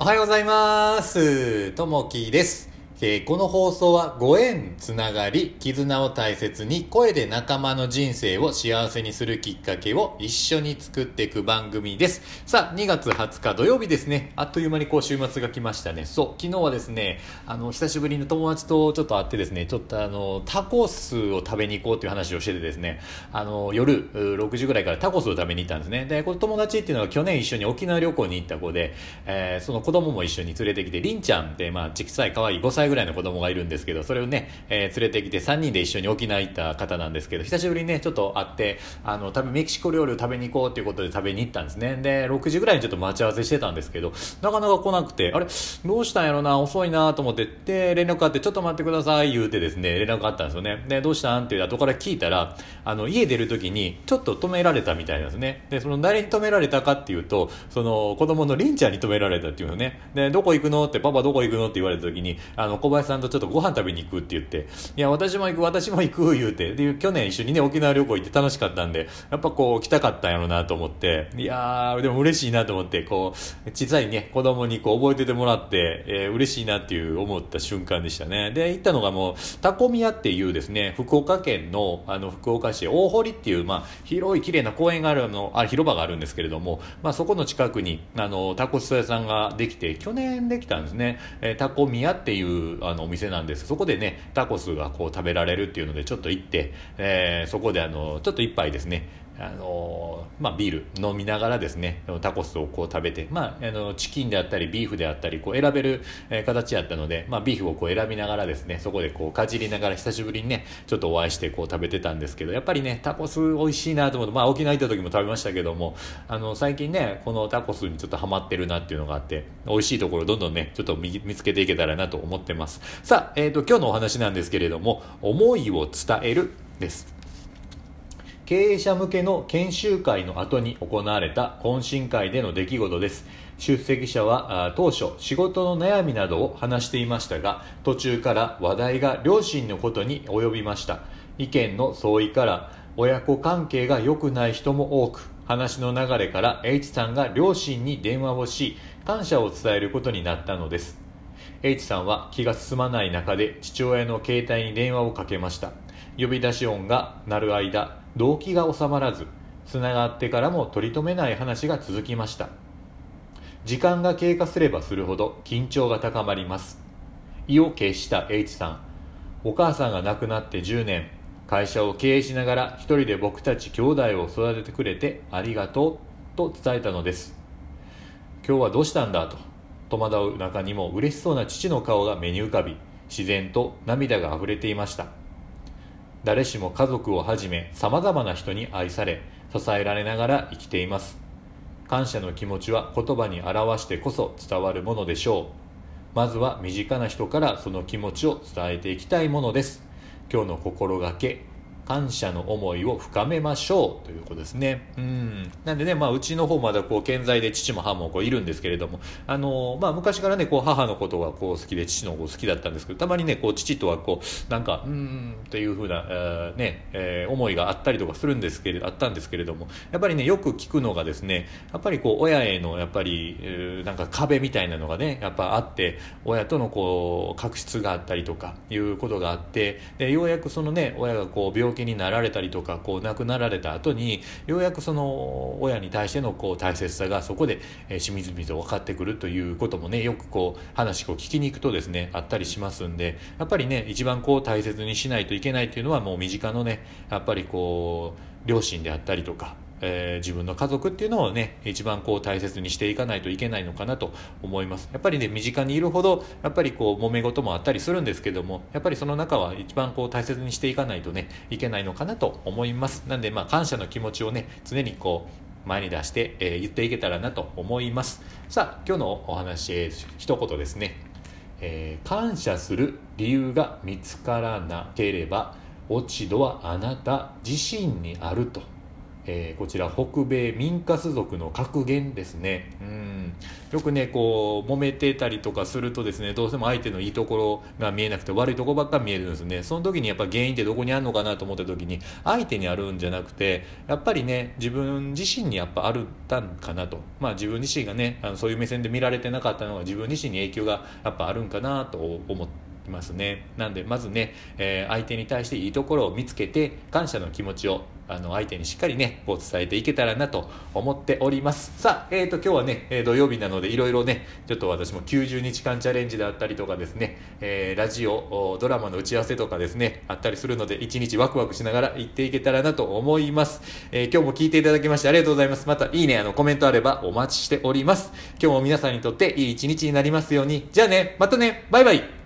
おはようございます。ともきです。えーこの放送はご縁、つながり、絆を大切に声で仲間の人生を幸せにするきっかけを一緒に作っていく番組です。さあ、2月20日土曜日ですね。あっという間にこう週末が来ましたね。そう、昨日はですね、あの、久しぶりに友達とちょっと会ってですね、ちょっとあの、タコスを食べに行こうという話をしててですね、あの、夜6時ぐらいからタコスを食べに行ったんですね。で、この友達っていうのは去年一緒に沖縄旅行に行った子で、えーその子供も一緒に連れてきて、りんちゃんって、まあ、小さい可愛い5歳ぐらいの子供がいるんですけど、それをね、えー連れてきて3人で一緒に沖縄行った方なんですけど、久しぶりにね、ちょっと会って、あの、多分メキシコ料理を食べに行こうということで食べに行ったんですね。で、6時ぐらいにちょっと待ち合わせしてたんですけど、なかなか来なくて、あれ、どうしたんやろな、遅いなと思って、で、連絡あって、ちょっと待ってください、言うてですね、連絡あったんですよね。で、どうしたん？って後から聞いたら、あの、家出る時に、ちょっと止められたみたいなんですね。で、その誰に止められたかっていうと、その、子供のりんちゃんに止められたっていうのね。で、どこ行くの？って、パパどこ行くの？って言われた時に、あの、小林さんとちょっとご飯食べに行くって言って、いや、私も行く、私も行く、言うて、で、去年一緒にね、沖縄旅行行って楽しかったんで、やっぱこう、来たかったんやろうなと思って、いやー、でも嬉しいなと思って、こう、小さいね、子供にこう、覚えててもらって、えー嬉しいなっていう思った瞬間でしたね。で、行ったのがもう、タコミヤっていうですね、福岡県の、あの、福岡市大堀っていう、まあ、広い綺麗な公園があるの、あ、広場があるんですけれども、まあ、そこの近くに、あの、タコス屋さんができて、去年できたんですね。えータコミヤっていう、あの、お店なんです。そこでね、タコスがこう食べられるっていうので、ちょっと行って、えーそこであの、ちょっと一杯ですね、あのまあ、ビール飲みながらですねタコスをこう食べて、まあ、あのチキンであったりビーフであったりこう選べる、形やったので、まあ、ビーフをこう選びながらですねそこでこうかじりながら久しぶりにねちょっとお会いしてこう食べてたんですけどやっぱりねタコス美味しいなと思って、まあ、沖縄行った時も食べましたけどもあの最近ねこのタコスにちょっとハマってるなっていうのがあって美味しいところどんどんねちょっと見つけていけたらなと思ってます。さあ、えー、と今日のお話なんですけれども思いを伝えるです。経営者向けの研修会の後に行われた懇親会での出来事です。出席者は当初仕事の悩みなどを話していましたが途中から話題が両親のことに及びました。意見の相違から親子関係が良くない人も多く話の流れから H さんが両親に電話をし感謝を伝えることになったのです。H さんは気が進まない中で父親の携帯に電話をかけました。呼び出し音が鳴る間動機が収まらずつながってからも取り留めない話が続きました。時間が経過すればするほど緊張が高まります。意を決した H さんお母さんが亡くなって10年会社を経営しながら一人で僕たち兄弟を育ててくれてありがとうと伝えたのです。今日はどうしたんだと戸惑う中にも嬉しそうな父の顔が目に浮かび自然と涙があふれていました。誰しも家族をはじめ様々な人に愛され支えられながら生きています。感謝の気持ちは言葉に表してこそ伝わるものでしょう。まずは身近な人からその気持ちを伝えていきたいものです。今日の心がけ感謝の思いを深めましょうということですね。うん。なんでね、まあ、うちの方まだこう、健在で父も母もこういるんですけれども、あの、まあ、昔からね、こう、母のことがこう、好きで、父のこと好きだったんですけど、たまにね、こう、父とはこう、なんか、うーん、っていうふうな、えーね、えー思いがあったりとかするんですけれど、あったんですけれども、やっぱりね、よく聞くのがですね、やっぱりこう、親への、やっぱり、えーなんか壁みたいなのがね、やっぱあって、親とのこう、確執があったりとか、いうことがあって、で、ようやくそのね、親がこう、病気気になられたりとか、こう、亡くなられた後に、ようやくその、親に対してのこう、大切さがそこで、しみずみと分かってくるということもね、よくこう、話を聞きに行くとですね、あったりしますんで、やっぱりね、一番こう、大切にしないといけないっていうのは、もう身近のね、やっぱりこう、両親であったりとか、えー自分の家族っていうのをね一番こう大切にしていかないといけないのかなと思います。やっぱりね身近にいるほどやっぱりこう揉め事もあったりするんですけどもやっぱりその中は一番こう大切にしていかないとねいけないのかなと思います。なんでまあ感謝の気持ちをね常にこう前に出して、えー言っていけたらなと思います。さあ今日のお話、えー一言ですね。えー感謝する理由が見つからなければ落ち度はあなた自身にあると、えーこちら北米民家族の格言ですね。うん、よくねこう揉めてたりとかするとですねどうしても相手のいいところが見えなくて悪いところばっか見えるんですね。その時にやっぱ原因ってどこにあるのかなと思った時に相手にあるんじゃなくてやっぱりね自分自身にやっぱあるたんかなと。まあ自分自身がねあのそういう目線で見られてなかったのが自分自身に影響がやっぱあるんかなと思っていますね。なんでまずね、えー、相手に対していいところを見つけて感謝の気持ちをあの相手にしっかりねこう伝えていけたらなと思っております。さあ、えーと、今日はね、え土曜日なのでいろいろねちょっと私も90日間チャレンジであったりとかですね、えー、ラジオドラマの打ち合わせとかですねあったりするので一日ワクワクしながら行っていけたらなと思います、え、今日も聞いていただきましてありがとうございます。またいいねあのコメントあればお待ちしております。今日も皆さんにとっていい一日になりますように。じゃあねまたねバイバイ。